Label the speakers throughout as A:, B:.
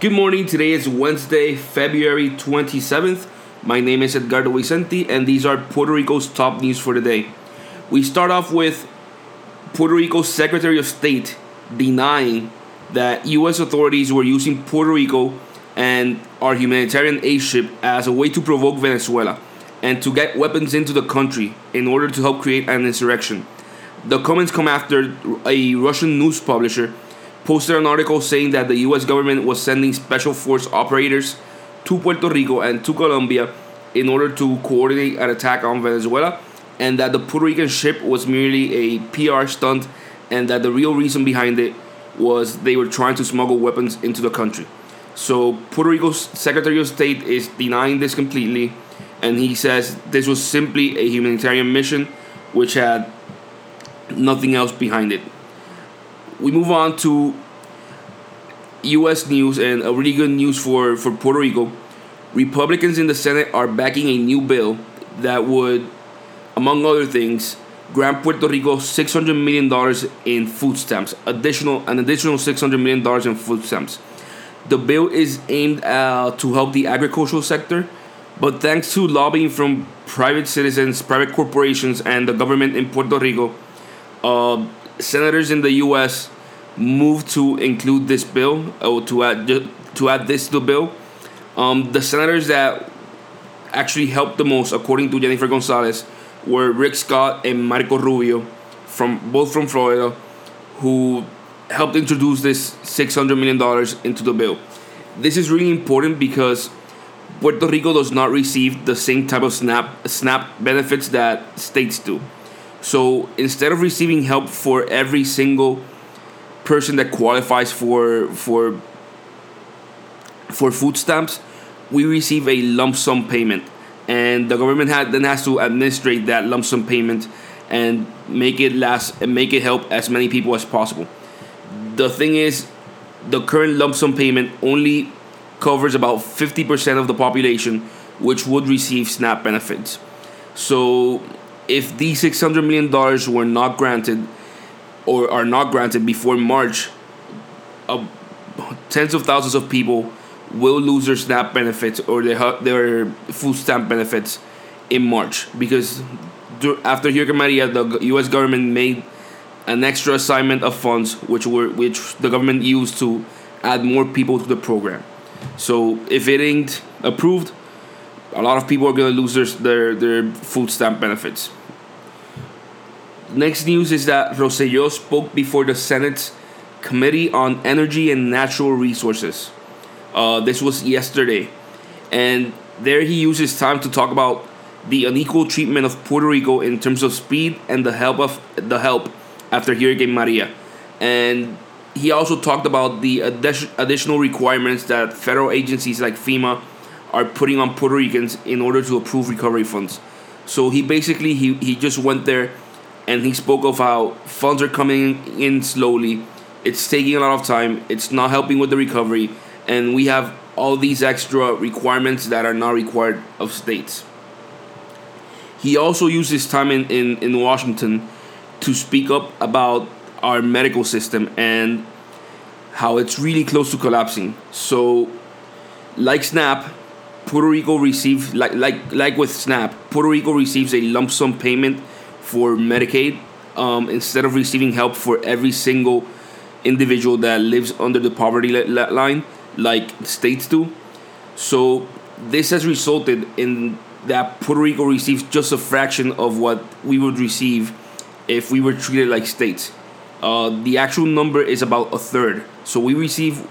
A: Good morning. Today is Wednesday, February 27th. My name is Edgardo Vicente, and these are Puerto Rico's top news for the day. We start off with Puerto Rico's Secretary of State denying that U.S. authorities were using Puerto Rico and our humanitarian aid ship as a way to provoke Venezuela and to get weapons into the country in order to help create an insurrection. The comments come after a Russian news publisher posted an article saying that the US government was sending special force operators to Puerto Rico and to Colombia in order to coordinate an attack on Venezuela, and that the Puerto Rican ship was merely a PR stunt, and that the real reason behind it was they were trying to smuggle weapons into the country. So Puerto Rico's Secretary of State is denying this completely, and he says this was simply a humanitarian mission which had nothing else behind it. We move on to U.S. news and a really good news for, for Puerto Rico. Republicans in the Senate are backing a new bill that would, among other things, grant Puerto Rico six hundred million dollars in food stamps, additional an additional six hundred million dollars in food stamps. The bill is aimed uh, to help the agricultural sector, but thanks to lobbying from private citizens, private corporations, and the government in Puerto Rico, uh, senators in the U.S. moved to include this bill or to add to add this to the bill. Um, the senators that actually helped the most, according to Jennifer Gonzalez, were Rick Scott and Marco Rubio, from both from Florida, who helped introduce this six hundred million dollars into the bill. This is really important because Puerto Rico does not receive the same type of SNAP SNAP benefits that states do. So instead of receiving help for every single person that qualifies for for for food stamps, we receive a lump sum payment, and the government had, then has to administrate that lump sum payment and make it last and make it help as many people as possible. The thing is, the current lump sum payment only covers about 50% of the population which would receive SNAP benefits. So if these $600 million were not granted or are not granted before March, uh, tens of thousands of people will lose their SNAP benefits or their, their food stamp benefits in March because after Hurricane Maria, the U.S. government made an extra assignment of funds which were which the government used to add more people to the program. So if it ain't approved, a lot of people are gonna lose their their, their food stamp benefits. Next news is that Rosselló spoke before the Senate's Committee on Energy and Natural Resources. Uh, this was yesterday, and there he uses time to talk about the unequal treatment of Puerto Rico in terms of speed and the help of the help after Hurricane Maria, and he also talked about the additional requirements that federal agencies like FEMA are putting on Puerto Ricans in order to approve recovery funds. So he basically he, he just went there and he spoke of how funds are coming in slowly. It's taking a lot of time. It's not helping with the recovery, and we have all these extra requirements that are not required of states. He also used his time in, in, in Washington to speak up about our medical system and how it's really close to collapsing. So, like SNAP, Puerto Rico receives like like like with SNAP, Puerto Rico receives a lump sum payment for Medicaid um, instead of receiving help for every single individual that lives under the poverty line, like states do. So this has resulted in that Puerto Rico receives just a fraction of what we would receive if we were treated like states. Uh, the actual number is about a third. So we receive,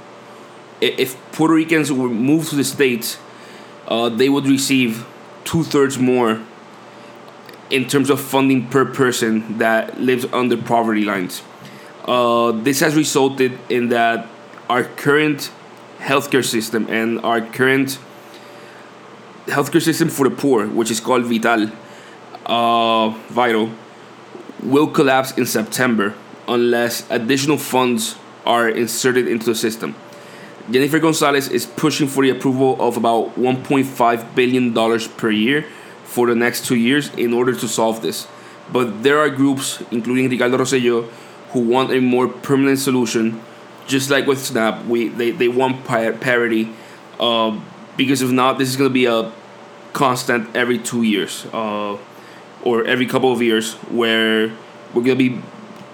A: if Puerto Ricans were moved to the states, uh, they would receive two thirds more in terms of funding per person that lives under poverty lines. Uh, this has resulted in that our current healthcare system and our current healthcare system for the poor, which is called Vital, uh, Vital, will collapse in September unless additional funds are inserted into the system. Jennifer Gonzalez is pushing for the approval of about $1.5 billion per year for the next two years in order to solve this. But there are groups, including Ricardo Rosselló, who want a more permanent solution just like with Snap, we they, they want parity. Uh, because if not, this is gonna be a constant every two years, uh, or every couple of years, where we're gonna be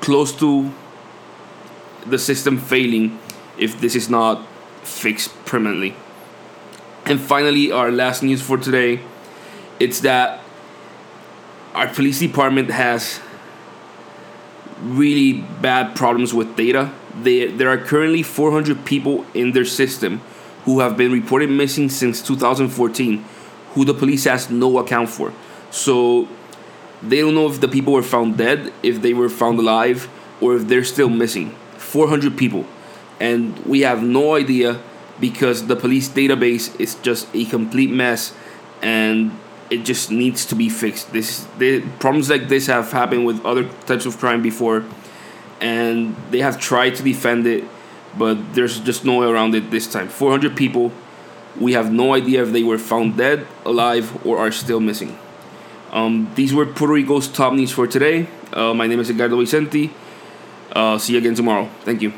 A: close to the system failing if this is not fixed permanently. And finally, our last news for today, it's that our police department has really bad problems with data. They, there are currently 400 people in their system who have been reported missing since 2014, who the police has no account for. So they don't know if the people were found dead, if they were found alive, or if they're still missing. 400 people. And we have no idea because the police database is just a complete mess and it just needs to be fixed. This the problems like this have happened with other types of crime before and they have tried to defend it but there's just no way around it this time. 400 people. We have no idea if they were found dead, alive, or are still missing. Um, these were Puerto Rico's top news for today. Uh, my name is Edgardo Vicente. Uh, see you again tomorrow. Thank you.